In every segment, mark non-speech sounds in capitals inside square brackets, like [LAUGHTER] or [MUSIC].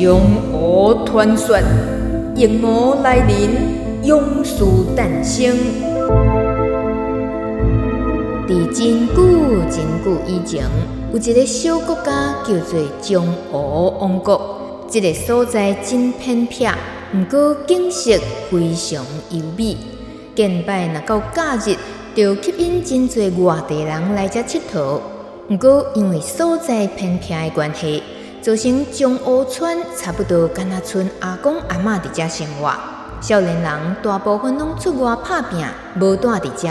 江湖传说，疫魔来临，勇士诞生。伫真久真久以前，有一个小国家叫做中俄王国。这个所在真偏僻，不过景色非常优美。近摆若到假日，就吸引真侪外地人来这佚佗。不过因为所在偏僻的关系，造成江湖村差不多敢若剩阿公阿嬷伫遮生活，少年人大部分拢出外打拼，无住伫遮。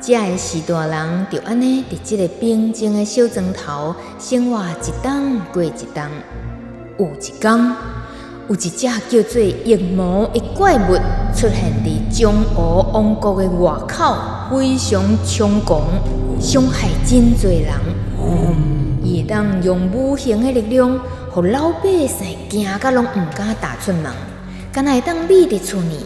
遮个时大人就安尼伫这个平静的小庄头生活一冬过一冬。有一天，有一只叫做疫魔的怪物出现伫江湖王国的外口，非常猖狂，伤害真侪人。当用无形的力量，互老百姓惊甲拢毋敢踏出门，敢会当覕伫厝内，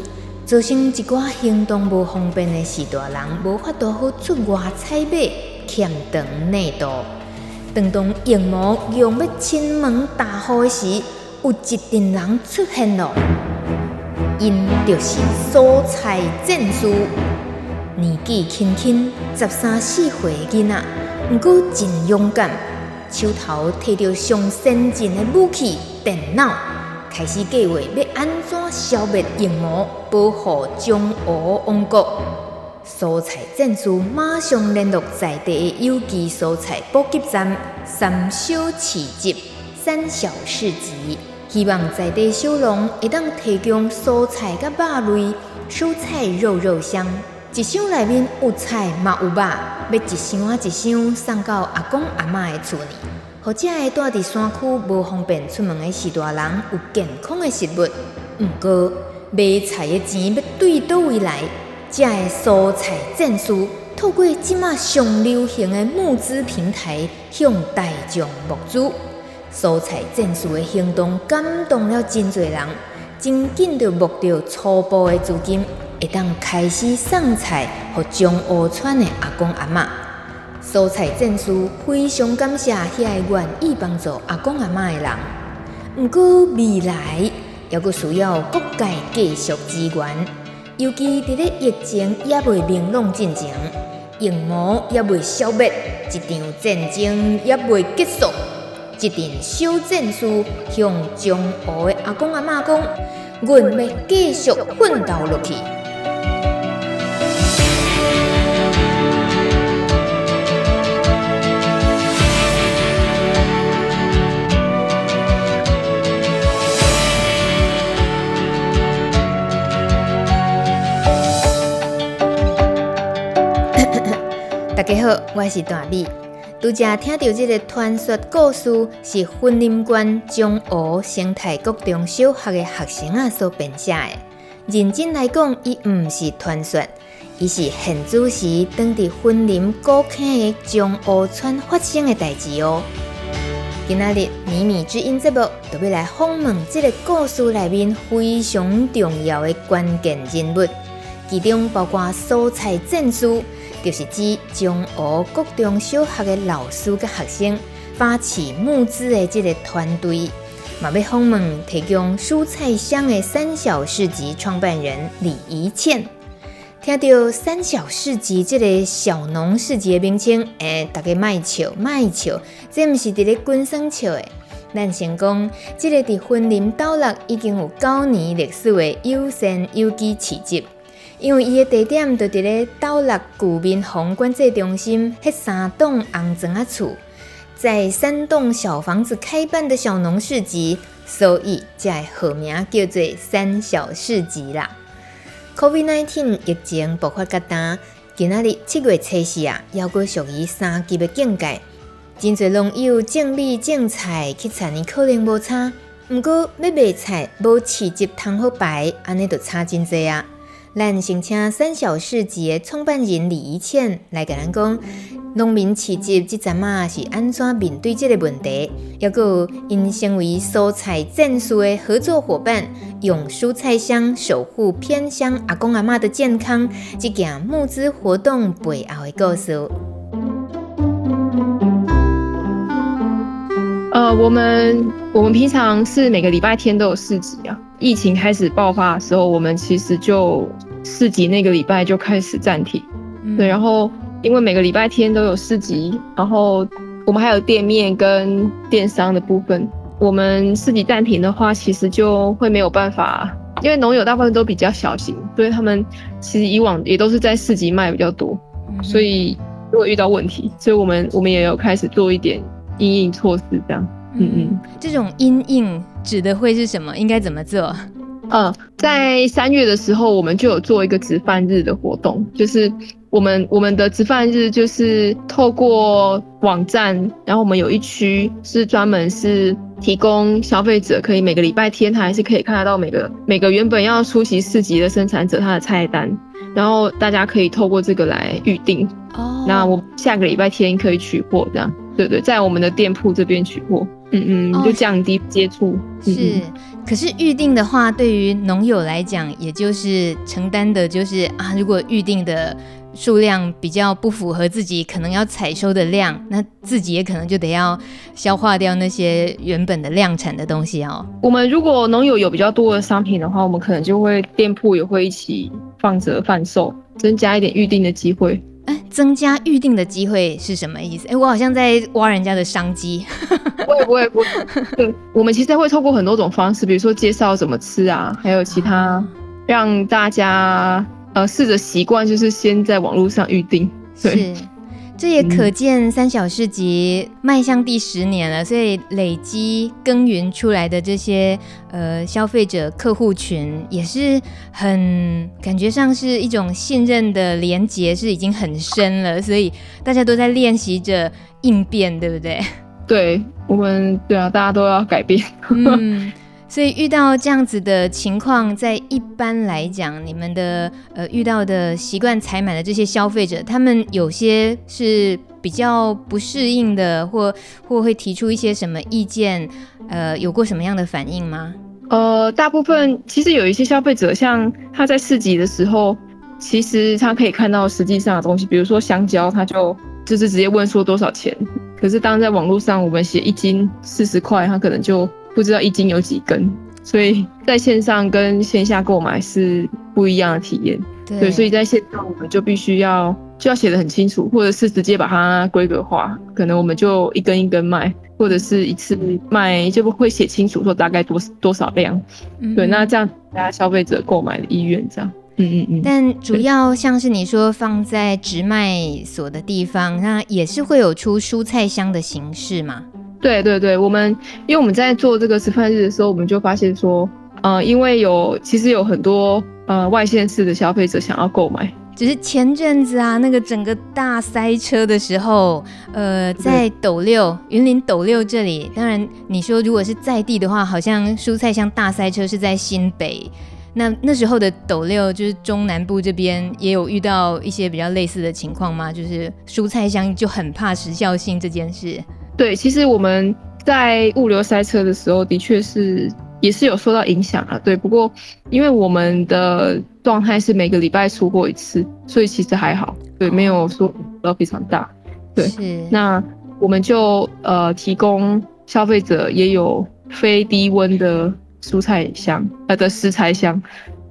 造成一寡行动无方便的士大人无法度好出外采买，欠长内度。当当疫魔用要亲门踏户的时，有一群人出现了，因就是蔬菜战士，年纪轻轻十三四岁的囡仔，毋过真勇敢。手头提着上先进的武器、电脑，开始计划要安怎消灭疫魔，保护江湖王国。蔬菜战士马上联络在地的有机蔬菜补给站、三小市集、三小市集，希望在地小农会当提供蔬菜甲肉类，蔬菜肉肉香，一箱内面有菜嘛有肉，要一箱啊一箱送到阿公阿嬷的厝里，或者会住伫山区无方便出门的士大人有健康的食物。毋过买菜的钱要对倒位来？这个蔬菜战士透过即马上流行的募资平台向大众募资。蔬菜战士的行动感动了真侪人，真紧就募到初步的资金。会当开始送菜给江湖村的阿公阿嬷，蔬菜战士非常感谢遐个愿意帮助阿公阿嬷的人。毋过未来还阁需要各界继续支援，尤其伫咧疫情也未明朗进前，疫魔也未消灭，一场战争也未结束。一阵小战士向江湖的阿公阿嬷讲：“阮要继续奋斗落去。”家好，我是大米。拄则听到这个传说故事，是云林县江湖生态国中小学的学生啊所编写的。认真来讲，伊毋是传说，伊是现主时当伫云林古坑的江湖村发生的代志哦。今仔日米米之音节目，就要来访问这个故事里面非常重要的关键人物，其中包括蔬菜证书。就是指江湖国中小学的老师甲学生发起募资的这个团队，嘛要访问提供蔬菜箱的三小市集创办人李怡倩。听到三小市集这个小农市集的名称，诶、大家卖笑卖笑，这毋是伫咧观赏笑的。咱先讲，这个伫云林斗六已经有九年历史的优先有机市集。因为伊的地点就伫咧斗六古民风管制中心迄三栋红砖仔厝，在三栋小房子开办的小农市集，所以才会号名叫做三小市集啦。COVID-19 疫情爆发较大，今仔日七月初四啊，犹阁属于三级的警戒，真侪农友种米种菜去田里可能无差，毋过要卖菜无市集通好摆，安尼就差真侪啊。咱先请三小市集的创办人李怡倩来甲咱讲，农民市集即阵啊是安怎面对这个问题，犹阁因身为蔬菜战士的合作伙伴。用蔬菜箱守护偏乡阿公阿妈的健康，这件募资活动背后的故事。呃，我们我们平常是每个礼拜天都有市集啊。疫情开始爆发的时候，我们其实就市集那个礼拜就开始暂停。嗯、对，然后因为每个礼拜天都有市集，然后我们还有店面跟电商的部分。我们市集暂停的话，其实就会没有办法，因为农友大部分都比较小型，所以他们其实以往也都是在市集卖比较多，嗯、所以如果遇到问题，所以我们我们也有开始做一点应应措施，这样。嗯嗯，这种阴影指的会是什么？应该怎么做？嗯，在三月的时候，我们就有做一个直贩日的活动，就是我们我们的直贩日就是透过网站，然后我们有一区是专门是提供消费者可以每个礼拜天，他还是可以看得到每个每个原本要出席市集的生产者他的菜单，然后大家可以透过这个来预定。哦，那我下个礼拜天可以取货，这样对对，在我们的店铺这边取货。嗯嗯，就降低接触。哦、是，嗯、可是预定的话，对于农友来讲，也就是承担的就是啊，如果预定的数量比较不符合自己可能要采收的量，那自己也可能就得要消化掉那些原本的量产的东西哦。我们如果农友有比较多的商品的话，我们可能就会店铺也会一起放着贩售，增加一点预定的机会。哎，增加预定的机会是什么意思？哎，我好像在挖人家的商机。不会不会不会，对，我们其实会透过很多种方式，比如说介绍怎么吃啊，还有其他让大家呃试着习惯，就是先在网络上预定。对。是。这也可见三小市集迈向第十年了，所以累积耕耘出来的这些呃消费者客户群，也是很感觉上是一种信任的连结，是已经很深了，所以大家都在练习着应变，对不对？对，我们对啊，大家都要改变。嗯所以遇到这样子的情况，在一般来讲，你们的呃遇到的习惯采买的这些消费者，他们有些是比较不适应的，或或会提出一些什么意见，呃，有过什么样的反应吗？呃，大部分其实有一些消费者，像他在市集的时候，其实他可以看到实际上的东西，比如说香蕉，他就就是直接问说多少钱，可是当在网络上我们写一斤四十块，他可能就。不知道一斤有几根，所以在线上跟线下购买是不一样的体验。对，对，所以在线上我们就必须要就要写的很清楚，或者是直接把它规格化，可能我们就一根一根卖，或者是一次卖就不会写清楚说大概多多少量。嗯、对，那这样大家消费者购买的意愿这样。嗯嗯嗯。但主要像是你说放在直卖所的地方，那也是会有出蔬菜箱的形式嘛？对对对，我们因为我们在做这个直贩日的时候，我们就发现说，呃，因为有其实有很多呃外县市的消费者想要购买，只是前阵子啊，那个整个大塞车的时候，呃，在斗六云林斗六这里，当然你说如果是在地的话，好像蔬菜箱大塞车是在新北，那那时候的斗六就是中南部这边也有遇到一些比较类似的情况吗？就是蔬菜箱就很怕时效性这件事。对，其实我们在物流塞车的时候，的确是也是有受到影响啊。对，不过因为我们的状态是每个礼拜出货一次，所以其实还好，对，没有说到非常大。对，是。那我们就呃提供消费者也有非低温的蔬菜箱，呃的食材箱，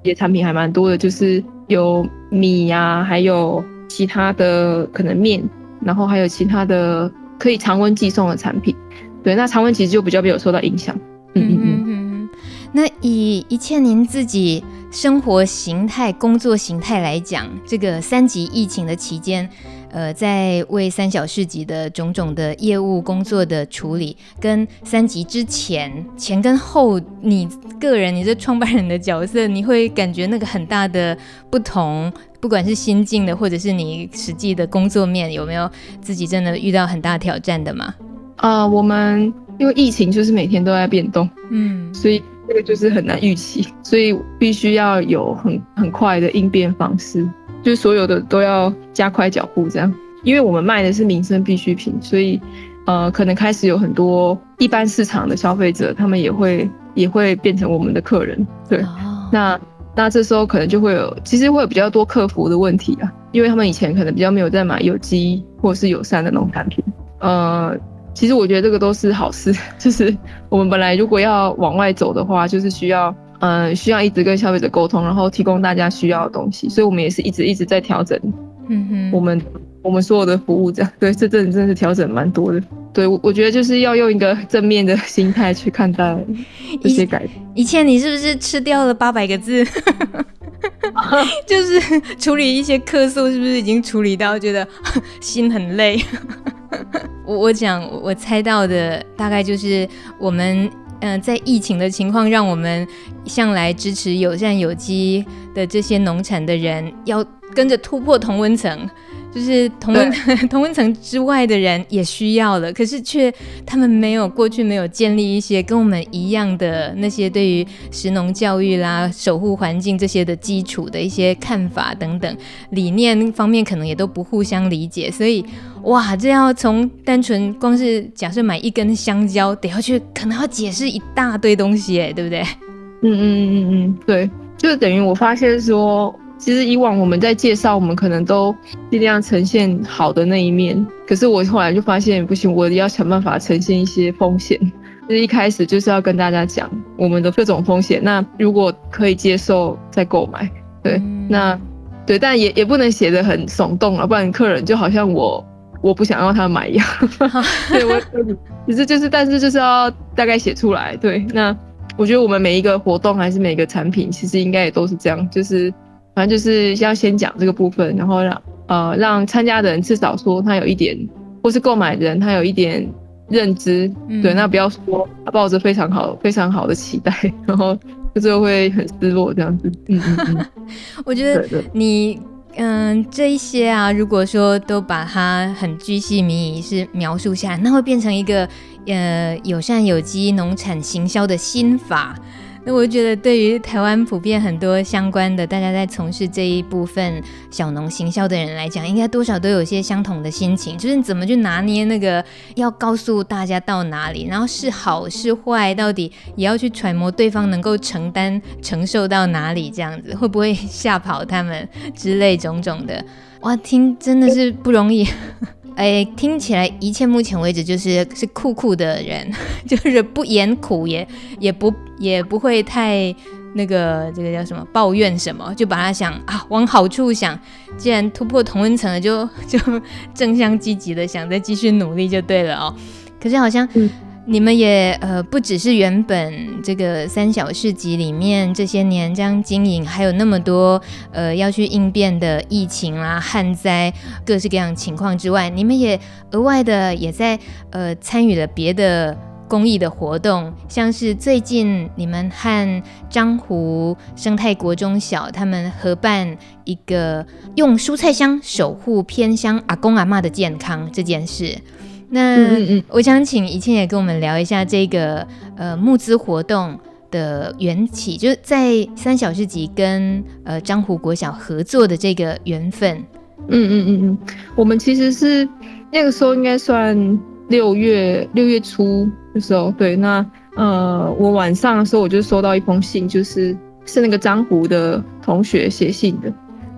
也产品还蛮多的，就是有米呀、啊，还有其他的可能面，然后还有其他的。可以常温寄送的产品，对，那常温其实就比较没有受到影响。嗯嗯嗯嗯。那以一切您自己生活形态、工作形态来讲，这个三级疫情的期间，呃，在为三小市集的种种的业务工作的处理，跟三级之前前跟后，你个人你这创办人的角色，你会感觉那个很大的不同。不管是心境的，或者是你实际的工作面，有没有自己真的遇到很大挑战的吗？啊、呃，我们因为疫情就是每天都在变动，嗯，所以这个就是很难预期，所以必须要有很很快的应变方式，就是所有的都要加快脚步这样。因为我们卖的是民生必需品，所以呃，可能开始有很多一般市场的消费者，他们也会也会变成我们的客人，对，哦、那。那这时候可能就会有，其实会有比较多客服的问题啊，因为他们以前可能比较没有在买有机或是友善的农产品。呃，其实我觉得这个都是好事，[LAUGHS] 就是我们本来如果要往外走的话，就是需要，嗯，需要一直跟消费者沟通，然后提供大家需要的东西，所以我们也是一直一直在调整，嗯哼，我们我们所有的服务这样，对，这真的真的是调整蛮多的。对，我我觉得就是要用一个正面的心态去看待 [LAUGHS] 这些改变。以前你是不是吃掉了八百个字？[LAUGHS] 就是处理一些客诉，是不是已经处理到觉得 [LAUGHS] 心很累？我我讲，我猜到的大概就是我们嗯、呃，在疫情的情况，让我们向来支持友善有机的这些农产的人，要跟着突破同温层。就是同温 [LAUGHS] 同温层之外的人也需要了，可是却他们没有过去没有建立一些跟我们一样的那些对于食农教育啦、守护环境这些的基础的一些看法等等理念方面，可能也都不互相理解。所以哇，这要从单纯光是假设买一根香蕉，得要去可能要解释一大堆东西，哎，对不对？嗯嗯嗯嗯嗯，对，就等于我发现说。其实以往我们在介绍，我们可能都尽量呈现好的那一面。可是我后来就发现不行，我要想办法呈现一些风险。就是一开始就是要跟大家讲我们的各种风险。那如果可以接受再购买，对，嗯、那对，但也也不能写的很耸动了，不然客人就好像我我不想要他买一样。好 [LAUGHS] 对我，其实就是，但是就是要大概写出来。对，那我觉得我们每一个活动还是每一个产品，其实应该也都是这样，就是。反正就是要先讲这个部分，然后让呃让参加的人至少说他有一点，或是购买的人他有一点认知，嗯、对，那不要说他抱着非常好非常好的期待，[LAUGHS] 然后就最后会很失落这样子。嗯嗯嗯，[LAUGHS] 我觉得你嗯、呃、这一些啊，如果说都把它很具细靡遗是描述下来，那会变成一个呃友善有机农产行销的心法。那我觉得，对于台湾普遍很多相关的大家在从事这一部分小农行销的人来讲，应该多少都有些相同的心情，就是你怎么去拿捏那个要告诉大家到哪里，然后是好是坏，到底也要去揣摩对方能够承担承受到哪里，这样子会不会 [LAUGHS] 吓跑他们之类种种的。哇，听真的是不容易。哎，听起来一切目前为止就是是酷酷的人，[LAUGHS] 就是不言苦也也不也不会太那个这个叫什么抱怨什么，就把他想啊往好处想，既然突破同温层了，就 [LAUGHS] 就正向积极的想再继续努力就对了哦。可是好像。你们也呃不只是原本这个三小市集里面这些年这样经营，还有那么多呃要去应变的疫情啦、旱灾各式各样情况之外，你们也额外的也在呃参与了别的公益的活动，像是最近你们和樟湖生态国中小他们合办一个用蔬菜箱守护偏乡阿公阿嬷的健康这件事。那嗯嗯，我想请怡倩也跟我们聊一下这个呃募资活动的缘起，就是在三小时集跟呃樟湖国小合作的这个缘分。嗯嗯嗯嗯，我们其实是那个时候应该算六月六月初的时候，对，那呃我晚上的时候我就收到一封信，就是是那个樟湖的同学写信的，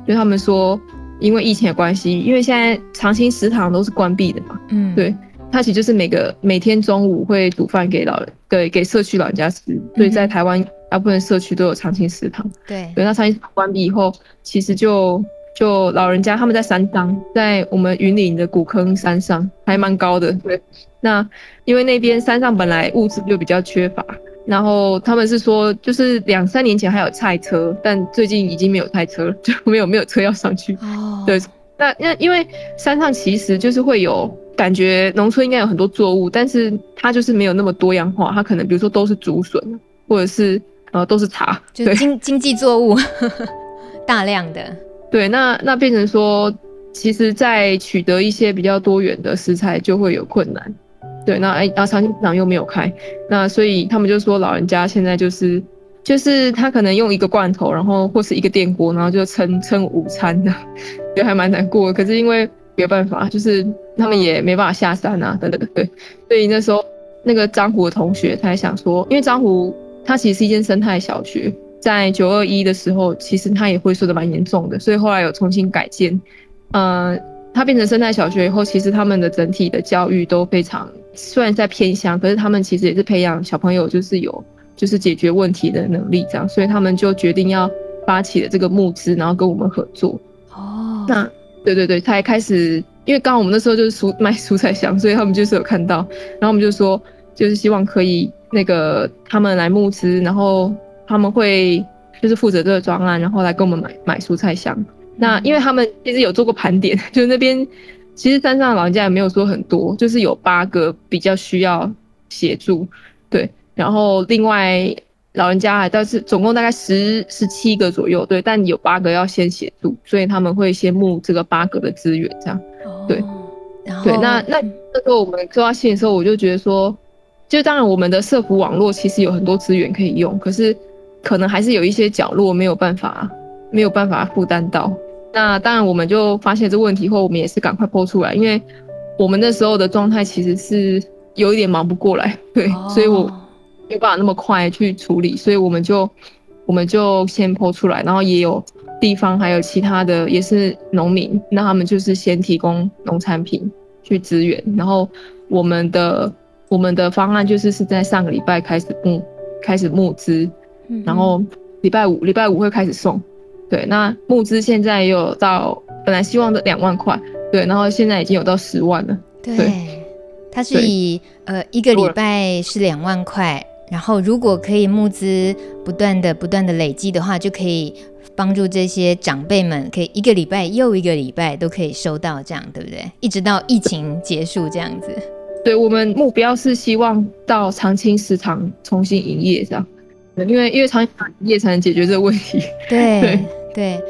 就他们说。因为疫情的关系，因为现在长青食堂都是关闭的嘛，嗯，对，它其实就是每个每天中午会煮饭给老人，给给社区老人家吃，所以在台湾大部分社区都有长青食堂，对，对，那长青食堂关闭以后，其实就就老人家他们在山上，在我们云林的古坑山上还蛮高的，对，那因为那边山上本来物资就比较缺乏。然后他们是说，就是两三年前还有菜车，但最近已经没有菜车了，就没有没有车要上去。哦，对，那那因为山上其实就是会有感觉，农村应该有很多作物，但是它就是没有那么多样化，它可能比如说都是竹笋，或者是呃都是茶，就是经经济作物，[LAUGHS] 大量的。对，那那变成说，其实，在取得一些比较多元的食材就会有困难。对，那哎，然后，长青市场又没有开，那所以他们就说，老人家现在就是，就是他可能用一个罐头，然后或是一个电锅，然后就撑撑午餐的，就还蛮难过的。可是因为没有办法，就是他们也没办法下山啊，等等的。对，所以那时候那个张湖的同学他还想说，因为张湖它其实是一间生态小学，在九二一的时候，其实它也会受的蛮严重的，所以后来有重新改建，呃。它变成生态小学以后，其实他们的整体的教育都非常，虽然在偏乡，可是他们其实也是培养小朋友，就是有就是解决问题的能力这样，所以他们就决定要发起了这个募资，然后跟我们合作。哦，那对对对，他还开始，因为刚刚我们那时候就是蔬 [LAUGHS] 卖蔬菜箱，所以他们就是有看到，然后我们就说，就是希望可以那个他们来募资，然后他们会就是负责这个专案，然后来跟我们买买蔬菜箱。那因为他们其实有做过盘点，[LAUGHS] 就是那边其实山上的老人家也没有说很多，就是有八个比较需要协助，对，然后另外老人家还倒是总共大概十十七个左右，对，但有八个要先协助，所以他们会先募这个八个的资源，这样，对，然后对，那那那时候我们收到信的时候，我就觉得说，就当然我们的社福网络其实有很多资源可以用，可是可能还是有一些角落没有办法没有办法负担到。那当然，我们就发现这问题后，我们也是赶快 po 出来，因为我们那时候的状态其实是有一点忙不过来，对，哦、所以我没有办法那么快去处理，所以我们就我们就先 po 出来，然后也有地方还有其他的也是农民，那他们就是先提供农产品去支援，然后我们的我们的方案就是是在上个礼拜开始募开始募资，然后礼拜五礼拜五会开始送。对，那募资现在也有到，本来希望的两万块，对，然后现在已经有到十万了。对，对它是以呃一个礼拜是两万块，然后如果可以募资不断的不断的累积的话，就可以帮助这些长辈们，可以一个礼拜又一个礼拜都可以收到，这样对不对？一直到疫情结束这样子。对，我们目标是希望到长青市场重新营业这样，因为因为长青营业才能解决这个问题。对。对对，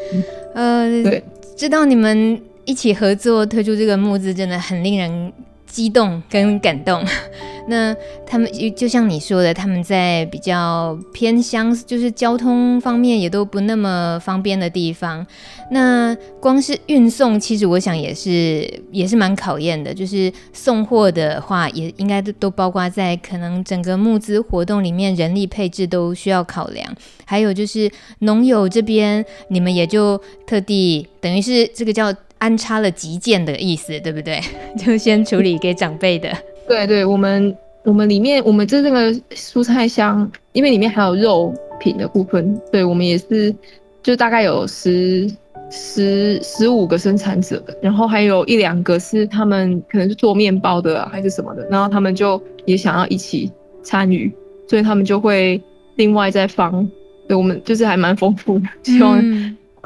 呃，对，知道你们一起合作推出这个募资，真的很令人激动跟感动。[LAUGHS] 那他们就像你说的，他们在比较偏乡，就是交通方面也都不那么方便的地方。那光是运送，其实我想也是也是蛮考验的。就是送货的话，也应该都都包括在可能整个募资活动里面，人力配置都需要考量。还有就是农友这边，你们也就特地等于是这个叫安插了急件的意思，对不对？[LAUGHS] 就先处理给长辈的。对对，我们我们里面我们这这个蔬菜箱，因为里面还有肉品的部分，对我们也是就大概有十十十五个生产者，然后还有一两个是他们可能是做面包的啊，还是什么的，然后他们就也想要一起参与，所以他们就会另外再放。对，我们就是还蛮丰富的，希望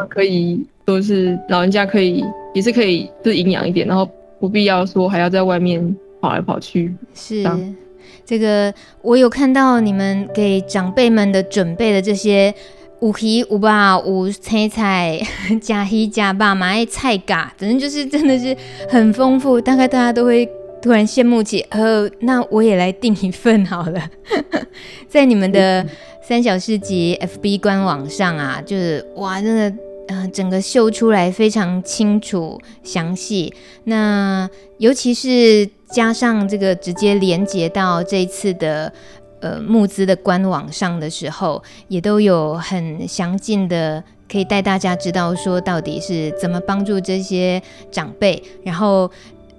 可以都是老人家可以也是可以就是营养一点，然后不必要说还要在外面。跑来跑去是这个，我有看到你们给长辈们的准备的这些五鱼五爸五青菜加鱼加爸买爱菜嘎，反正就是真的是很丰富，大概大家都会突然羡慕起，呃，那我也来订一份好了，[LAUGHS] 在你们的三小市集 FB 官网上啊，就是哇，真的。呃，整个秀出来非常清楚详细，那尤其是加上这个直接连接到这一次的呃募资的官网上的时候，也都有很详尽的可以带大家知道说到底是怎么帮助这些长辈，然后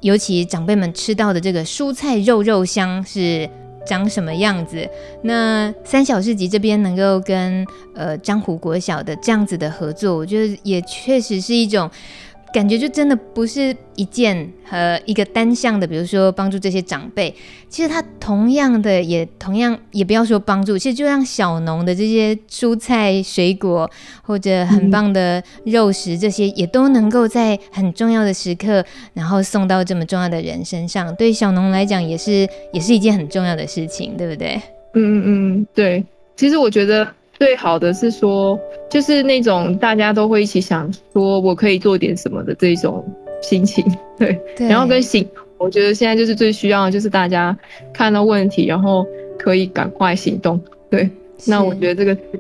尤其长辈们吃到的这个蔬菜肉肉香是。长什么样子？那三小市集这边能够跟呃江湖国小的这样子的合作，我觉得也确实是一种。感觉就真的不是一件和一个单向的，比如说帮助这些长辈，其实他同样的也同样也不要说帮助，其实就像小农的这些蔬菜水果或者很棒的肉食，这些也都能够在很重要的时刻，然后送到这么重要的人身上，对小农来讲也是也是一件很重要的事情，对不对？嗯嗯嗯，对。其实我觉得最好的是说，就是那种大家都会一起想说我可以做点什么的这种心情，[LAUGHS] 对。对。然后跟行，我觉得现在就是最需要的就是大家看到问题，然后可以赶快行动。对。那我觉得这个是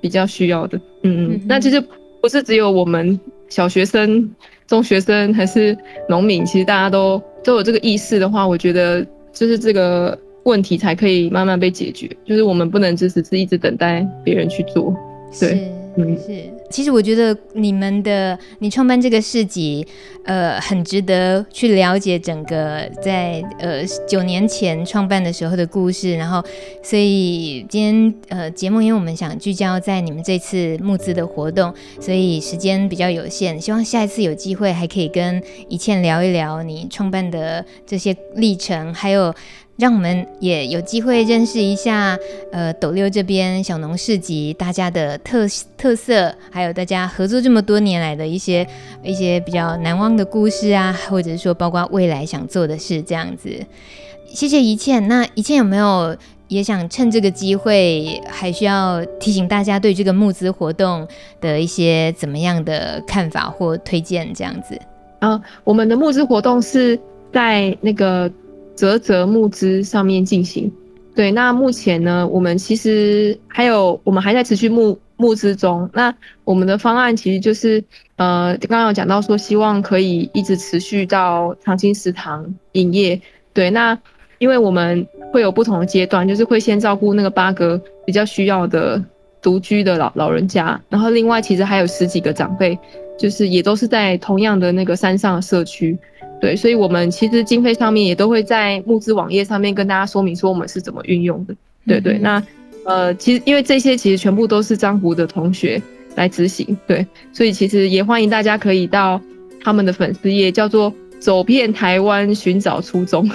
比较需要的。嗯嗯。那其实不是只有我们小学生、中学生还是农民，其实大家都都有这个意识的话，我觉得就是这个。问题才可以慢慢被解决，就是我们不能只是一直等待别人去做。对，嗯，是。其实我觉得你们的你创办这个市集，呃，很值得去了解整个在呃九年前创办的时候的故事。然后，所以今天呃节目，因为我们想聚焦在你们这次募资的活动，所以时间比较有限。希望下一次有机会还可以跟一倩聊一聊你创办的这些历程，还有。让我们也有机会认识一下，呃，斗六这边小农市集大家的特特色，还有大家合作这么多年来的一些一些比较难忘的故事啊，或者是说包括未来想做的事这样子。谢谢一倩。那一倩有没有也想趁这个机会，还需要提醒大家对这个募资活动的一些怎么样的看法或推荐这样子？啊，我们的募资活动是在那个。啧啧募资上面进行，对，那目前呢，我们其实还有，我们还在持续募募资中。那我们的方案其实就是，呃，刚刚有讲到说，希望可以一直持续到长青食堂营业。对，那因为我们会有不同的阶段，就是会先照顾那个八个比较需要的独居的老老人家，然后另外其实还有十几个长辈，就是也都是在同样的那个山上的社区。对，所以我们其实经费上面也都会在募资网页上面跟大家说明说我们是怎么运用的。对对，那呃，其实因为这些其实全部都是张湖的同学来执行，对，所以其实也欢迎大家可以到他们的粉丝页，叫做“走遍台湾寻找初衷”，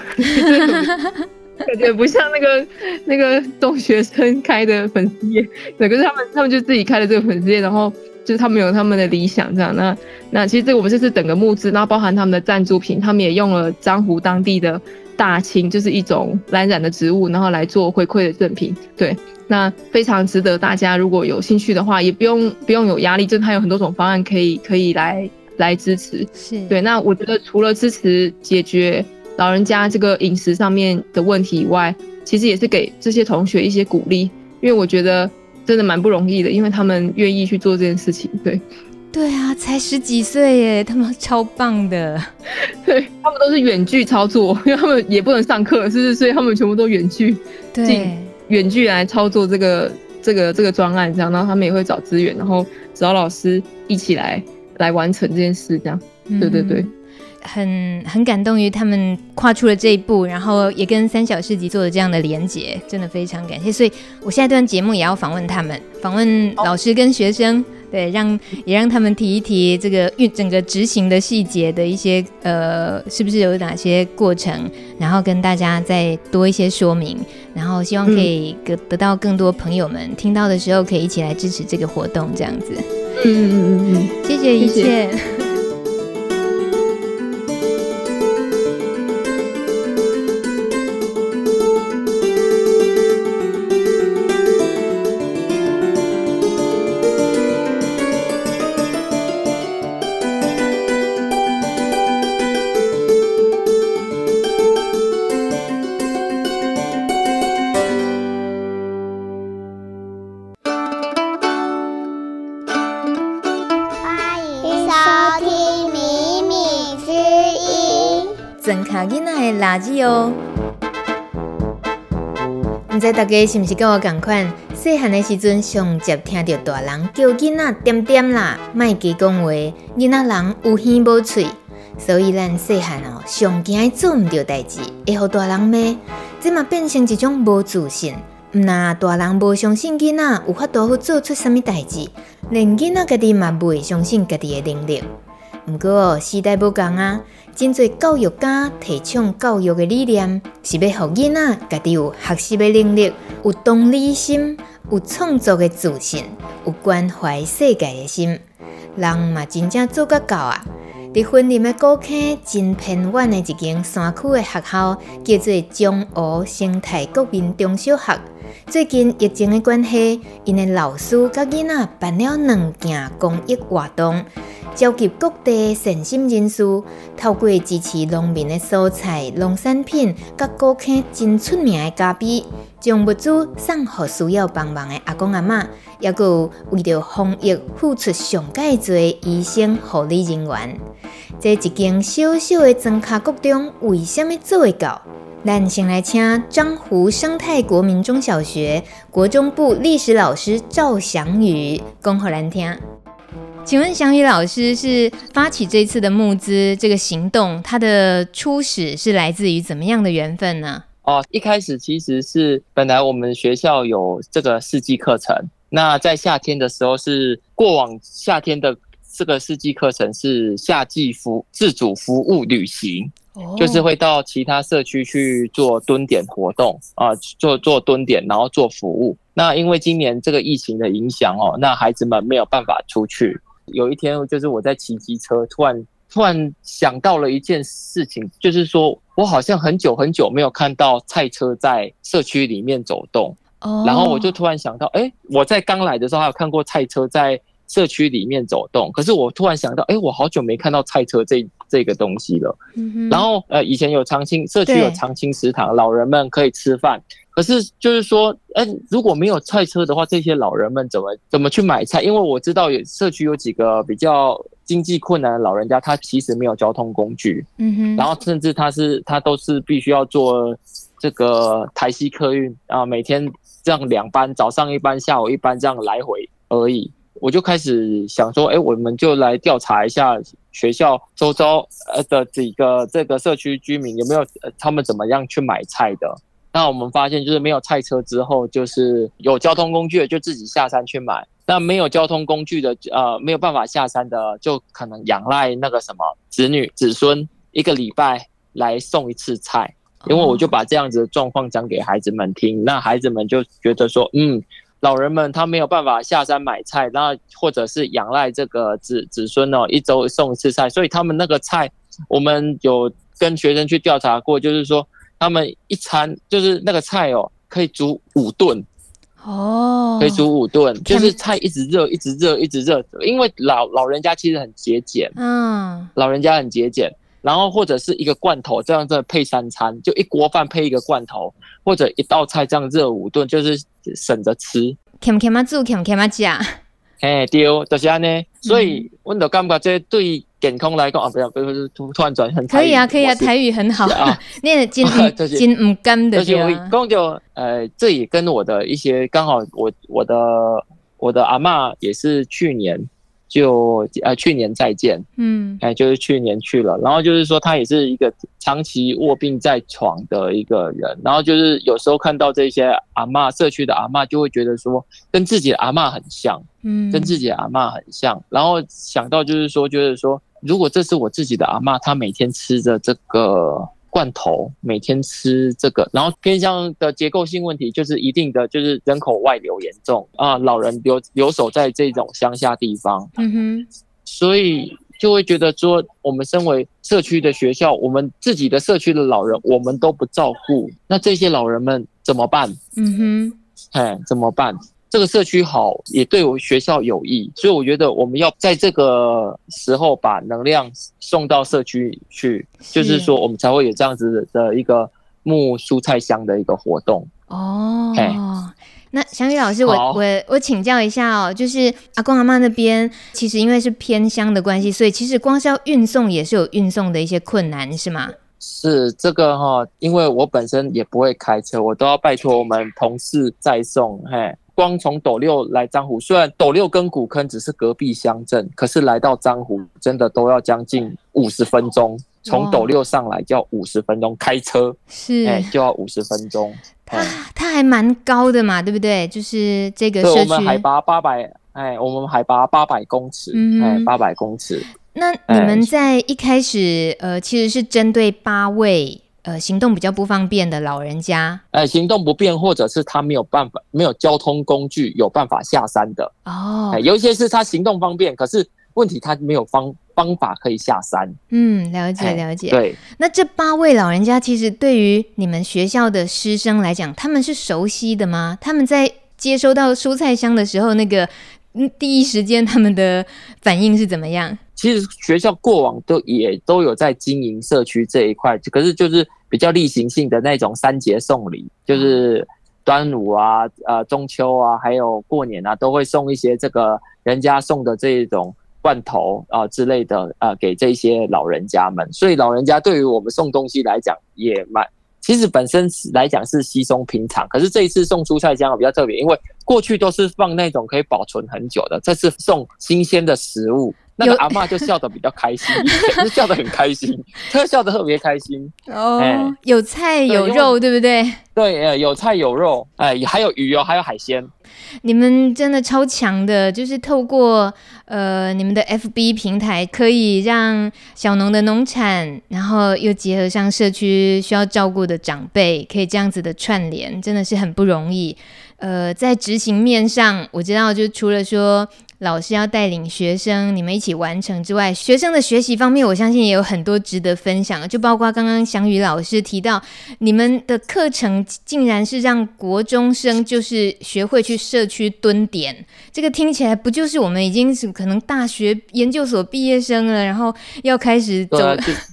感觉不像那个那个中学生开的粉丝页，对，可是他们他们就自己开了这个粉丝页，然后。就是他们有他们的理想，这样。那那其实这个我们这是整个募资，然后包含他们的赞助品，他们也用了漳湖当地的大青，就是一种蓝染的植物，然后来做回馈的赠品。对，那非常值得大家如果有兴趣的话，也不用不用有压力，就是它有很多种方案可以可以来来支持。是对。那我觉得除了支持解决老人家这个饮食上面的问题以外，其实也是给这些同学一些鼓励，因为我觉得。真的蛮不容易的，因为他们愿意去做这件事情。对，对啊，才十几岁耶，他们超棒的。对，他们都是远距操作，[LAUGHS] 因为他们也不能上课，是不是？所以他们全部都远距，对，远距来操作这个这个这个专案，这样，然后他们也会找资源，然后找老师一起来来完成这件事，这样。嗯、对对对。很很感动于他们跨出了这一步，然后也跟三小市集做了这样的连结，真的非常感谢。所以我下一段节目也要访问他们，访问老师跟学生，对，让也让他们提一提这个运整个执行的细节的一些呃，是不是有哪些过程，然后跟大家再多一些说明，然后希望可以得得到更多朋友们听到的时候，可以一起来支持这个活动，这样子。嗯嗯嗯嗯，谢谢宜倩。垃圾哦！唔知大家是不是跟我同款？细汉的时阵，上接听到大人叫囡仔点点啦，卖加讲话，囡仔人有耳无喙，所以咱细汉哦，上惊做唔到代志，会互大人骂，这嘛变成一种无自信。唔那大人无相信囡仔有法度去做出什么代志，连囡仔家己嘛未相信家己的能力。不过哦时代不同啊。真济教育家提倡教育的理念，是要让囡仔家己有学习的能力，有同理心，有创作的自信，有关怀世界的心。人嘛真正做甲到啊！伫云林的古坑真偏远的一间山区的学校，叫做中湖生态国民中小学。最近疫情的关系，因的老师甲囡仔办了两件公益活动，召集各地善心人士，透过支持农民的蔬菜、农产品，甲顾客真出名的咖啡，将物资送予需要帮忙的阿公阿嬷，也有为了防疫付出上盖多医生护理人员。这一间小小的砖卡国中，为什么做会到？咱先来请樟湖生态国民中小学国中部历史老师赵祥宇讲给咱听。请问祥宇老师是发起这次的募资这个行动，它的初始是来自于怎么样的缘分呢？哦，一开始其实是本来我们学校有这个四季课程，那在夏天的时候是过往夏天的。这个四季课程是夏季服自主服务旅行，就是会到其他社区去做蹲点活动啊，做做蹲点，然后做服务。那因为今年这个疫情的影响哦，那孩子们没有办法出去。有一天，就是我在骑机车，突然突然想到了一件事情，就是说我好像很久很久没有看到菜车在社区里面走动。然后我就突然想到，哎，我在刚来的时候还有看过菜车在。社区里面走动，可是我突然想到，哎、欸，我好久没看到菜车这这个东西了。嗯。然后呃，以前有长青社区有长青食堂，老人们可以吃饭。可是就是说，哎、欸，如果没有菜车的话，这些老人们怎么怎么去买菜？因为我知道有社区有几个比较经济困难的老人家，他其实没有交通工具。嗯哼。然后甚至他是他都是必须要坐这个台西客运啊，每天这样两班，早上一班，下午一班这样来回而已。我就开始想说，哎，我们就来调查一下学校周遭呃的几个这个社区居民有没有他们怎么样去买菜的。那我们发现就是没有菜车之后，就是有交通工具的就自己下山去买。那没有交通工具的，呃，没有办法下山的，就可能仰赖那个什么子女子孙一个礼拜来送一次菜。因为我就把这样子的状况讲给孩子们听，那孩子们就觉得说，嗯。老人们他没有办法下山买菜，然后或者是仰赖这个子子孙哦，一周送一次菜，所以他们那个菜，我们有跟学生去调查过，就是说他们一餐就是那个菜哦，可以煮五顿哦，可以煮五顿，就是菜一直热，一直热，一直热，因为老老人家其实很节俭，嗯，老人家很节俭。然后或者是一个罐头这样子配三餐，就一锅饭配一个罐头，或者一道菜这样热五顿，就是省着吃。欠欠嘛煮，欠欠嘛吃。哎，对，就是这样呢。所以我就感觉这对健康来讲啊，不要不要突突然转很可以啊，可以啊，台 [LAUGHS] 语很好啊。那 [LAUGHS] 真真唔甘的。就是讲就呃，这也跟我的一些刚好我我的我的阿嬷也是去年。就呃去年再见，嗯，哎，就是去年去了，然后就是说他也是一个长期卧病在床的一个人，然后就是有时候看到这些阿嬷社区的阿嬷，就会觉得说跟自己的阿嬷很像，嗯，跟自己的阿嬷很像，然后想到就是说，就是说如果这是我自己的阿嬷，她每天吃着这个。罐头每天吃这个，然后偏向的结构性问题就是一定的，就是人口外流严重啊，老人留留守在这种乡下地方，嗯哼，所以就会觉得说，我们身为社区的学校，我们自己的社区的老人，我们都不照顾，那这些老人们怎么办？嗯哼，哎，怎么办？这个社区好，也对我学校有益，所以我觉得我们要在这个时候把能量送到社区去，就是说我们才会有这样子的一个木蔬菜箱的一个活动。哦，那祥宇老师，我我我请教一下哦，就是阿公阿妈那边，其实因为是偏乡的关系，所以其实光是要运送也是有运送的一些困难，是吗？是这个哈，因为我本身也不会开车，我都要拜托我们同事再送，嘿。光从斗六来彰湖，虽然斗六跟古坑只是隔壁乡镇，可是来到彰湖真的都要将近五十分钟。从斗六上来就要五十分钟，开车是哎、欸、就要五十分钟。它它还蛮高的嘛，对不对？就是这个社区，我们海拔八百，哎，我们海拔八百公尺，哎，八百公尺。那你们在一开始，呃，其实是针对八位。呃，行动比较不方便的老人家，呃，行动不便，或者是他没有办法，没有交通工具，有办法下山的哦。有一些是他行动方便，可是问题他没有方方法可以下山。嗯，了解了解。对，那这八位老人家其实对于你们学校的师生来讲，他们是熟悉的吗？他们在接收到蔬菜箱的时候，那个嗯，第一时间他们的反应是怎么样？其实学校过往都也都有在经营社区这一块，可是就是比较例行性的那种三节送礼，就是端午啊、呃中秋啊，还有过年啊，都会送一些这个人家送的这种罐头啊、之类的呃给这些老人家们，所以老人家对于我们送东西来讲也蛮。其实本身来讲是稀松平常，可是这一次送蔬菜箱比较特别，因为过去都是放那种可以保存很久的，这次送新鲜的食物。那个阿妈就笑得比较开心，[LAUGHS] 就笑得很开心，她笑得特别开心。哦，欸、有菜有肉，对不对？对，呃，有菜有肉，哎、欸，还有鱼哦，还有海鲜。你们真的超强的，就是透过呃你们的 FB 平台，可以让小农的农产，然后又结合上社区需要照顾的长辈，可以这样子的串联，真的是很不容易。呃，在执行面上，我知道就除了说。老师要带领学生，你们一起完成之外，学生的学习方面，我相信也有很多值得分享。就包括刚刚翔宇老师提到，你们的课程竟然是让国中生就是学会去社区蹲点，这个听起来不就是我们已经是可能大学研究所毕业生了，然后要开始走。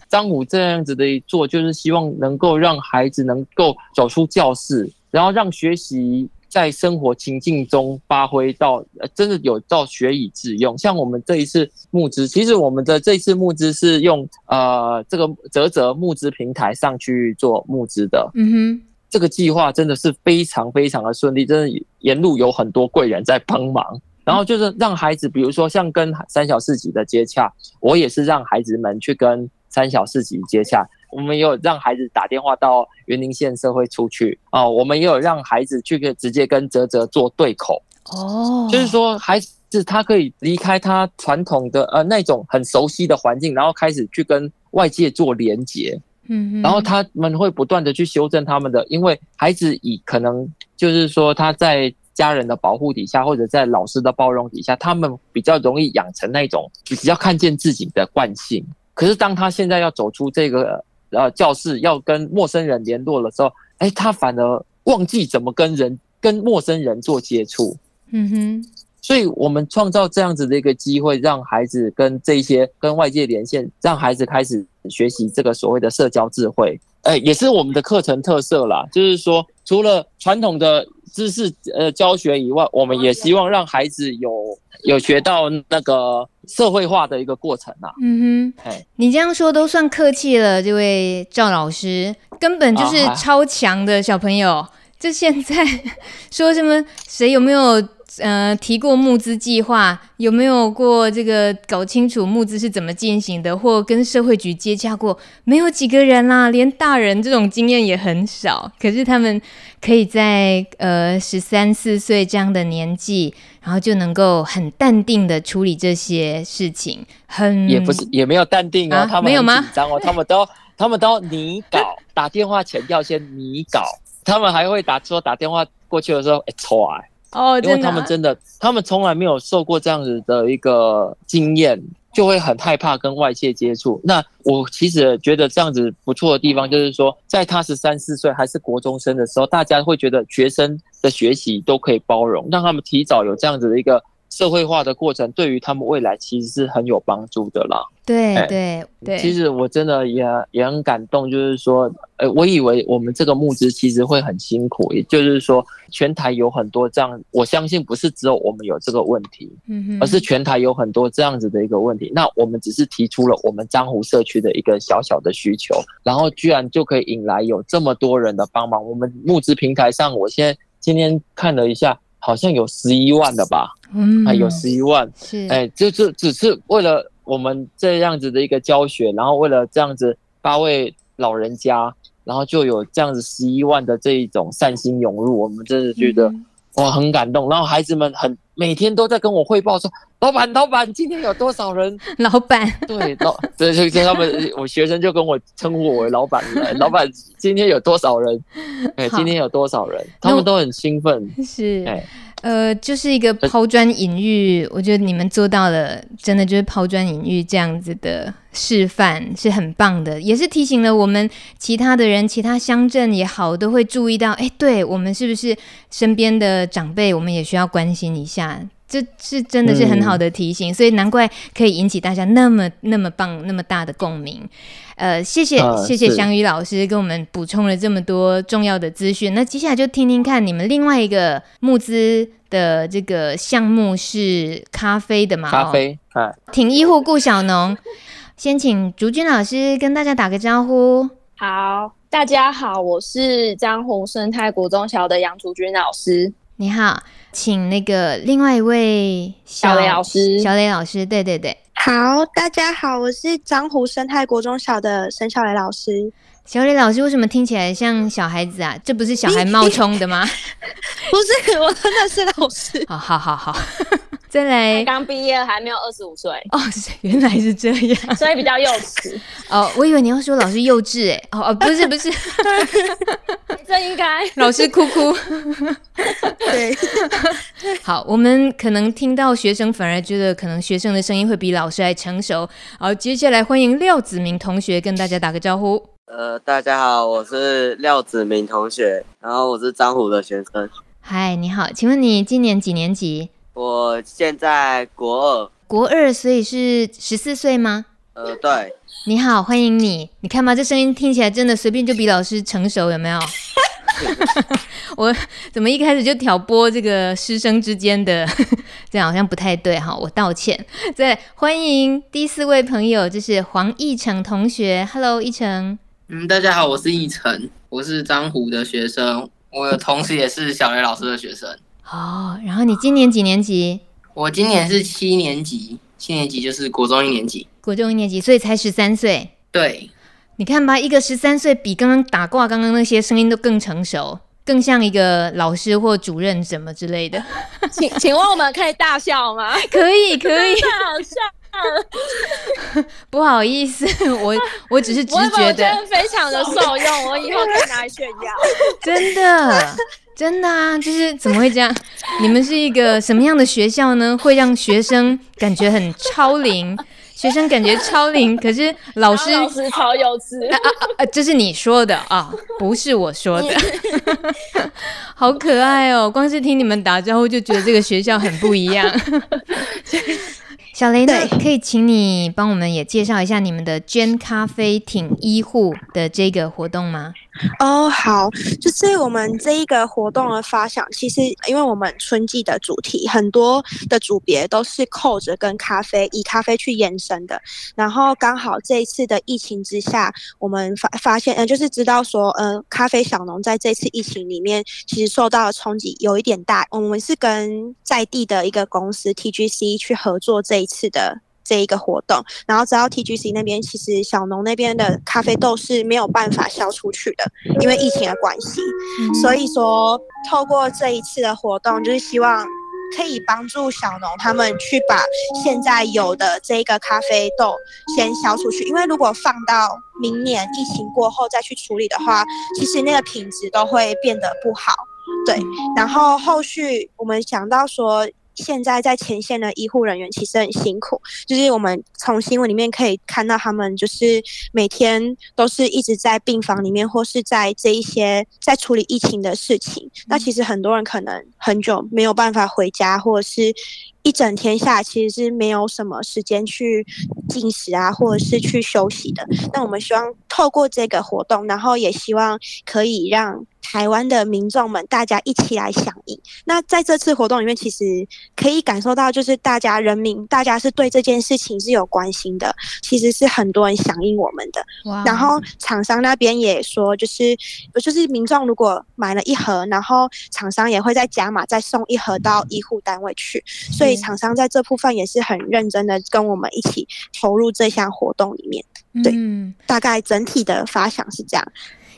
张武这样子的一做，就是希望能够让孩子能够走出教室，然后让学习。在生活情境中发挥到，呃，真的有到学以致用。像我们这一次募资，其实我们的这一次募资是用呃这个泽泽募资平台上去做募资的。嗯哼，这个计划真的是非常非常的顺利，真的沿路有很多贵人在帮忙。然后就是让孩子，比如说像跟三小四级的接洽，我也是让孩子们去跟三小四级接洽。我们也有让孩子打电话到云林县社会处去啊，我们也有让孩子去直接跟泽泽做对口。哦，就是说孩子他可以离开他传统的呃那种很熟悉的环境，然后开始去跟外界做连接，嗯，然后他们会不断的去修正他们的，因为孩子以可能就是说他在家人的保护底下，或者在老师的包容底下，他们比较容易养成那种比较看见自己的惯性，可是当他现在要走出这个。呃，教室要跟陌生人联络的时候，哎，他反而忘记怎么跟人、跟陌生人做接触。嗯哼，所以我们创造这样子的一个机会，让孩子跟这些跟外界连线，让孩子开始学习这个所谓的社交智慧。哎，也是我们的课程特色啦，就是说，除了传统的知识呃教学以外，我们也希望让孩子有有学到那个。社会化的一个过程啊，嗯哼，嘿你这样说都算客气了，这位赵老师根本就是超强的小朋友。啊、就现在说什么谁有没有呃提过募资计划，有没有过这个搞清楚募资是怎么进行的，或跟社会局接洽过，没有几个人啦、啊，连大人这种经验也很少。可是他们可以在呃十三四岁这样的年纪。然后就能够很淡定的处理这些事情，很也不是也没有淡定哦，啊、他们很紧张哦，他们都他们都拟稿，打电话前要先拟稿，他们还会打说打电话过去的时候，哎错哎，哦，因为他们真的，他们从来没有受过这样子的一个经验。就会很害怕跟外界接触。那我其实觉得这样子不错的地方，就是说，在他十三四岁还是国中生的时候，大家会觉得学生的学习都可以包容，让他们提早有这样子的一个。社会化的过程对于他们未来其实是很有帮助的啦。对对对，其实我真的也也很感动，就是说，呃，我以为我们这个募资其实会很辛苦，也就是说，全台有很多这样，我相信不是只有我们有这个问题，而是全台有很多这样子的一个问题。那我们只是提出了我们漳湖社区的一个小小的需求，然后居然就可以引来有这么多人的帮忙。我们募资平台上，我现在今天看了一下。好像有十一万的吧，嗯，还有十一万，是，哎，就是只是为了我们这样子的一个教学，然后为了这样子八位老人家，然后就有这样子十一万的这一种善心涌入，我们真的觉得。嗯我很感动，然后孩子们很每天都在跟我汇报说：“老板，老板，今天有多少人？” [LAUGHS] 老板，[LAUGHS] 对，老对，就就他们，我学生就跟我称呼我为老板。老板，今天有多少人？哎，今天有多少人？他们都很兴奋。是，哎，呃，就是一个抛砖引玉，我觉得你们做到了，真的就是抛砖引玉这样子的示范是很棒的，也是提醒了我们其他的人，其他乡镇也好，都会注意到，哎，对我们是不是身边的长辈，我们也需要关心一下。这是真的是很好的提醒，嗯、所以难怪可以引起大家那么那么棒、那么大的共鸣。呃，谢谢、呃、谢谢翔宇老师跟我们补充了这么多重要的资讯。那接下来就听听看你们另外一个募资的这个项目是咖啡的嘛？咖啡，啊，挺医护顾小农，先请竹君老师跟大家打个招呼。好，大家好，我是江宏生态国中小的杨竹君老师。你好，请那个另外一位小，小雷老师，小雷老师，对对对，好，大家好，我是漳湖生态国中小的沈小雷老师。小李老师为什么听起来像小孩子啊？这不是小孩冒充的吗？[LAUGHS] 不是，我真的是老师。[LAUGHS] 好好好好。再来，刚毕业还没有二十五岁哦，原来是这样，所以比较幼稚 [LAUGHS] 哦。我以为你要说老师幼稚哎，哦哦，不是不是，这应该老师哭哭。对，好，我们可能听到学生反而觉得可能学生的声音会比老师还成熟。好，接下来欢迎廖子明同学跟大家打个招呼。呃，大家好，我是廖子明同学，然后我是张虎的学生。嗨，你好，请问你今年几年级？我现在国二，国二，所以是十四岁吗？呃，对。你好，欢迎你。你看嘛，这声音听起来真的随便就比老师成熟，有没有？[LAUGHS] 我怎么一开始就挑拨这个师生之间的？[LAUGHS] 这样好像不太对哈，我道歉。再欢迎第四位朋友，就是黄奕成同学。Hello，奕成。嗯，大家好，我是奕晨，我是张虎的学生，我同时也是小雷老师的学生。哦，然后你今年几年级？我今年是七年级，七年级就是国中一年级。国中一年级，所以才十三岁。对，你看吧，一个十三岁比刚刚打挂刚刚那些声音都更成熟，更像一个老师或主任什么之类的。请请问我们可以大笑吗？[LAUGHS] 可以，可以。太好笑了。[LAUGHS] 不好意思，[LAUGHS] 我我只是直觉的。我非常的受用，[LAUGHS] 我以后可以拿来炫耀。真的。真的啊，就是怎么会这样？你们是一个什么样的学校呢？会让学生感觉很超龄，学生感觉超龄，可是老师老师超幼稚啊啊啊！这是你说的啊，不是我说的。好可爱哦，光是听你们打招呼就觉得这个学校很不一样。小雷呢，可以请你帮我们也介绍一下你们的捐咖啡挺医护的这个活动吗？哦，好，就是我们这一个活动的发想，其实因为我们春季的主题很多的组别都是扣着跟咖啡，以咖啡去延伸的。然后刚好这一次的疫情之下，我们发发现，嗯、就是知道说，嗯、咖啡小农在这次疫情里面其实受到的冲击有一点大。我们是跟在地的一个公司 TGC 去合作这一次的。这一个活动，然后知道 TGC 那边其实小农那边的咖啡豆是没有办法销出去的，因为疫情的关系。嗯、所以说，透过这一次的活动，就是希望可以帮助小农他们去把现在有的这个咖啡豆先销出去，因为如果放到明年疫情过后再去处理的话，其实那个品质都会变得不好。对，然后后续我们想到说。现在在前线的医护人员其实很辛苦，就是我们从新闻里面可以看到，他们就是每天都是一直在病房里面，或是在这一些在处理疫情的事情。那其实很多人可能很久没有办法回家，或者是一整天下来其实是没有什么时间去进食啊，或者是去休息的。那我们希望透过这个活动，然后也希望可以让。台湾的民众们，大家一起来响应。那在这次活动里面，其实可以感受到，就是大家人民，大家是对这件事情是有关心的。其实是很多人响应我们的。然后厂商那边也说，就是就是民众如果买了一盒，然后厂商也会再加码，再送一盒到医护单位去。所以厂商在这部分也是很认真的跟我们一起投入这项活动里面。对，嗯、大概整体的发想是这样。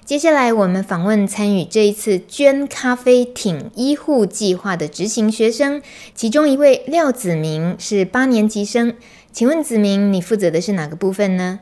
接下来，我们访问参与这一次捐咖啡挺医护计划的执行学生，其中一位廖子明是八年级生。请问子明，你负责的是哪个部分呢？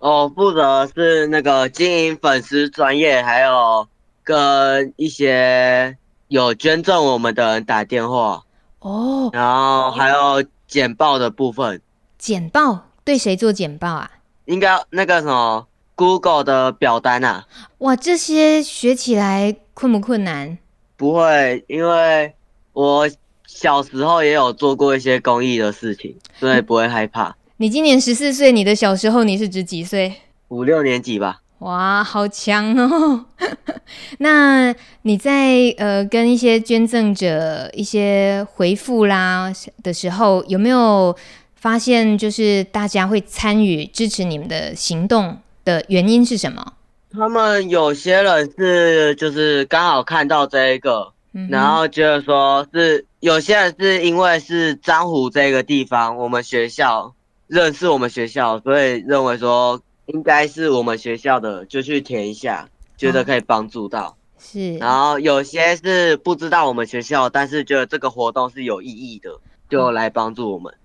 我负责是那个经营粉丝专业，还有跟一些有捐赠我们的人打电话哦，然后还有简报的部分。简报对谁做简报啊？应该那个什么 Google 的表单啊。哇，这些学起来困不困难？不会，因为我小时候也有做过一些公益的事情，所以不会害怕。你今年十四岁，你的小时候你是指几岁？五六年级吧。哇，好强哦！[LAUGHS] 那你在呃跟一些捐赠者一些回复啦的时候，有没有发现就是大家会参与支持你们的行动的原因是什么？他们有些人是就是刚好看到这一个，嗯、然后觉得说是有些人是因为是漳湖这个地方，我们学校认识我们学校，所以认为说。应该是我们学校的，就去填一下，觉得可以帮助到。哦、是，然后有些是不知道我们学校，但是觉得这个活动是有意义的，就来帮助我们。嗯，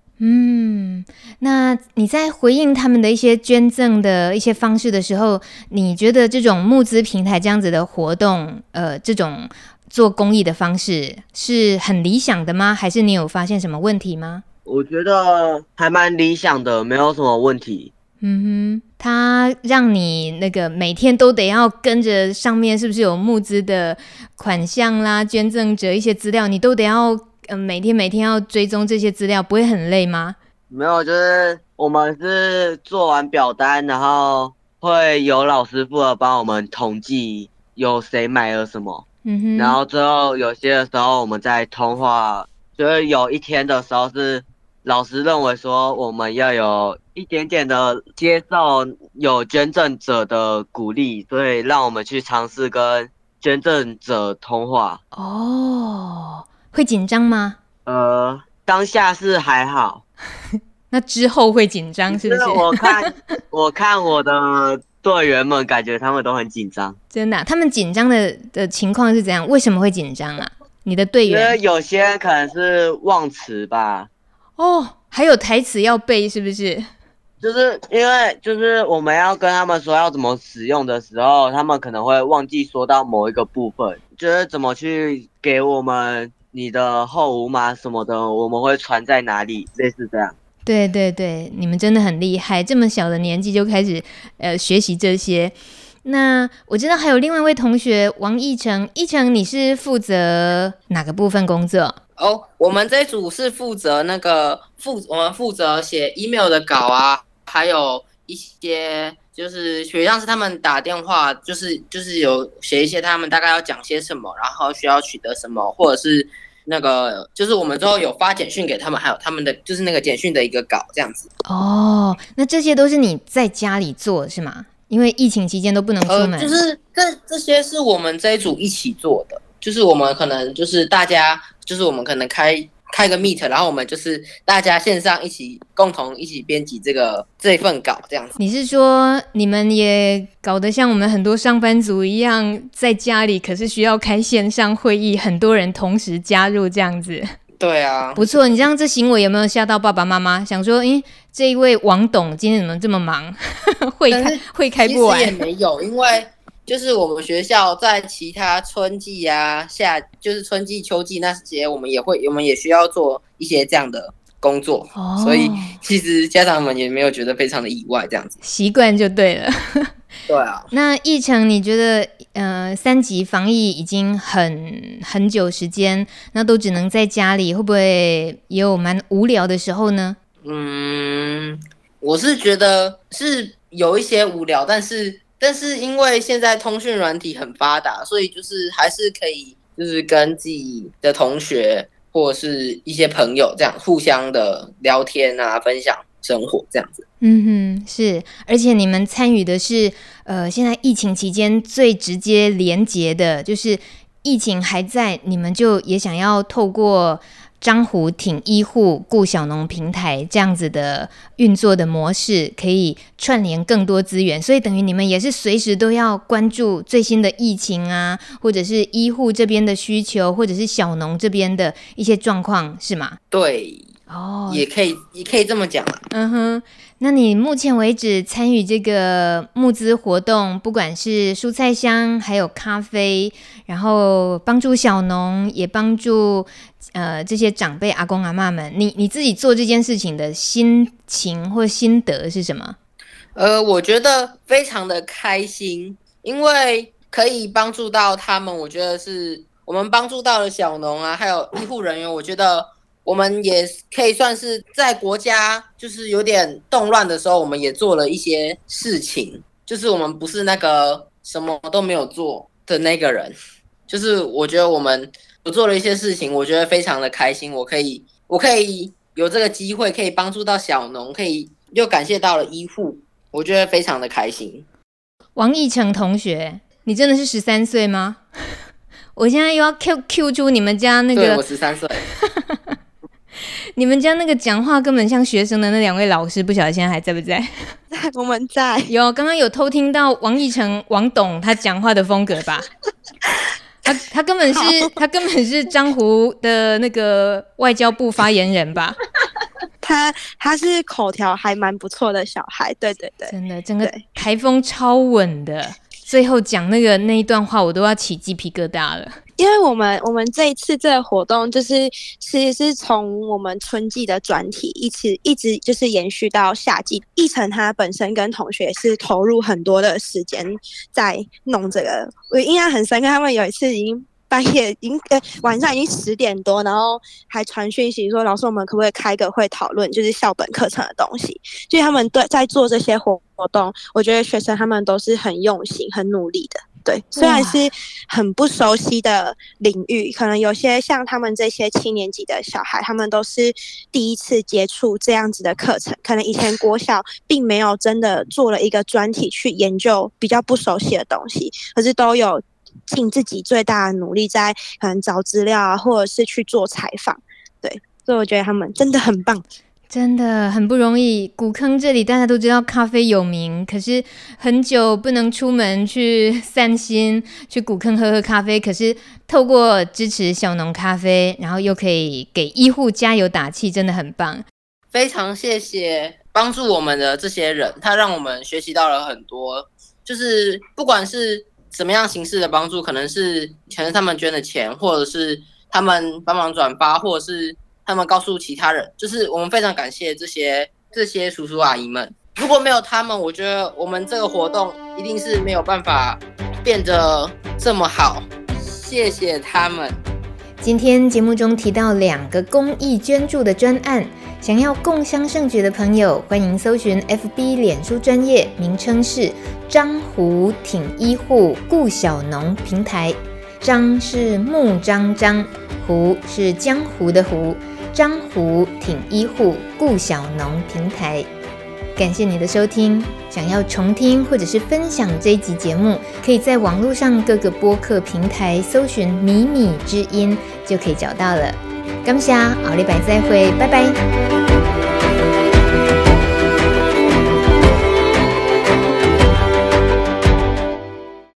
那你在回应他们的一些捐赠的一些方式的时候，你觉得这种募资平台这样子的活动，呃，这种做公益的方式是很理想的吗？还是你有发现什么问题吗？我觉得还蛮理想的，没有什么问题。嗯哼，他让你那个每天都得要跟着上面是不是有募资的款项啦、捐赠者一些资料，你都得要嗯、呃、每天每天要追踪这些资料，不会很累吗？没有，就是我们是做完表单，然后会有老师负责帮我们统计有谁买了什么，嗯哼，然后之后有些的时候我们在通话，就是有一天的时候是。老师认为说，我们要有一点点的接受有捐赠者的鼓励，所以让我们去尝试跟捐赠者通话。哦，会紧张吗？呃，当下是还好。[LAUGHS] 那之后会紧张是不是？我看，[LAUGHS] 我看我的队员们，感觉他们都很紧张。真的啊？他们紧张的的情况是怎样？为什么会紧张啊？你的队员？因为有些人可能是忘词吧。哦，还有台词要背是不是？就是因为就是我们要跟他们说要怎么使用的时候，他们可能会忘记说到某一个部分，就是怎么去给我们你的后五码什么的，我们会传在哪里，类似这样。对对对，你们真的很厉害，这么小的年纪就开始呃学习这些。那我知道还有另外一位同学王奕成，奕成你是负责哪个部分工作？哦，我们这组是负责那个负，我们负责写 email 的稿啊，还有一些就是学校是他们打电话，就是就是有写一些他们大概要讲些什么，然后需要取得什么，或者是那个就是我们之后有发简讯给他们，还有他们的就是那个简讯的一个稿这样子。哦，那这些都是你在家里做是吗？因为疫情期间都不能出门，呃、就是这这些是我们这一组一起做的，就是我们可能就是大家，就是我们可能开开个 meet，然后我们就是大家线上一起共同一起编辑这个这份稿这样子。你是说你们也搞得像我们很多上班族一样，在家里可是需要开线上会议，很多人同时加入这样子？对啊，不错。你这样这行为有没有吓到爸爸妈妈？想说，诶，这一位王董今天怎么这么忙？[LAUGHS] 会开会开不完？其实也没有，因为就是我们学校在其他春季啊、夏就是春季、秋季那些，我们也会，我们也需要做一些这样的工作，哦、所以其实家长们也没有觉得非常的意外，这样子习惯就对了。[LAUGHS] 对啊，那一成，你觉得，呃，三级防疫已经很很久时间，那都只能在家里，会不会也有蛮无聊的时候呢？嗯，我是觉得是有一些无聊，但是但是因为现在通讯软体很发达，所以就是还是可以，就是跟自己的同学或者是一些朋友这样互相的聊天啊，分享生活这样子。嗯哼，是，而且你们参与的是，呃，现在疫情期间最直接连结的，就是疫情还在，你们就也想要透过张湖挺医护顾小农平台这样子的运作的模式，可以串联更多资源，所以等于你们也是随时都要关注最新的疫情啊，或者是医护这边的需求，或者是小农这边的一些状况，是吗？对。哦，也可以也可以这么讲。嗯哼，那你目前为止参与这个募资活动，不管是蔬菜箱，还有咖啡，然后帮助小农，也帮助呃这些长辈阿公阿妈们，你你自己做这件事情的心情或心得是什么？呃，我觉得非常的开心，因为可以帮助到他们。我觉得是我们帮助到了小农啊，还有医护人员。我觉得我们也可以算是在国家就是有点动乱的时候，我们也做了一些事情。就是我们不是那个什么都没有做的那个人。就是我觉得我们我做了一些事情，我觉得非常的开心。我可以，我可以有这个机会，可以帮助到小农，可以又感谢到了医护。我觉得非常的开心。王义成同学，你真的是十三岁吗？[LAUGHS] 我现在又要 Q Q 出你们家那个，对，我十三岁。[LAUGHS] [LAUGHS] 你们家那个讲话根本像学生的那两位老师，不晓得现在还在不在？在，[LAUGHS] 我们在。[LAUGHS] 有，刚刚有偷听到王义成王董他讲话的风格吧？他他根本是他根本是江湖的那个外交部发言人吧？他他是口条还蛮不错的小孩，对对对，真的整个台风超稳的，最后讲那个那一段话，我都要起鸡皮疙瘩了。因为我们我们这一次这个活动，就是其实是从我们春季的专题一直一直就是延续到夏季。奕成他本身跟同学是投入很多的时间在弄这个，我印象很深刻。他们有一次已经。半夜已经晚上已经十点多，然后还传讯息说，老师，我们可不可以开个会讨论，就是校本课程的东西。所以他们对在做这些活活动，我觉得学生他们都是很用心、很努力的。对，虽然是很不熟悉的领域，可能有些像他们这些七年级的小孩，他们都是第一次接触这样子的课程，可能以前国小并没有真的做了一个专题去研究比较不熟悉的东西，可是都有。尽自己最大的努力，在可能找资料啊，或者是去做采访，对，所以我觉得他们真的很棒，真的很不容易。古坑这里大家都知道咖啡有名，可是很久不能出门去散心，去古坑喝喝咖啡。可是透过支持小农咖啡，然后又可以给医护加油打气，真的很棒。非常谢谢帮助我们的这些人，他让我们学习到了很多，就是不管是。什么样形式的帮助？可能是全是他们捐的钱，或者是他们帮忙转发，或者是他们告诉其他人。就是我们非常感谢这些这些叔叔阿姨们。如果没有他们，我觉得我们这个活动一定是没有办法变得这么好。谢谢他们。今天节目中提到两个公益捐助的专案，想要共襄盛举的朋友，欢迎搜寻 FB 脸书专业，名称是张湖挺医护顾小农平台。张是木张张，湖是江湖的湖，张湖挺医护顾小农平台。感谢你的收听。想要重听或者是分享这一集节目，可以在网络上各个播客平台搜寻“迷你之音”就可以找到了。感谢，奥利百再会，拜拜。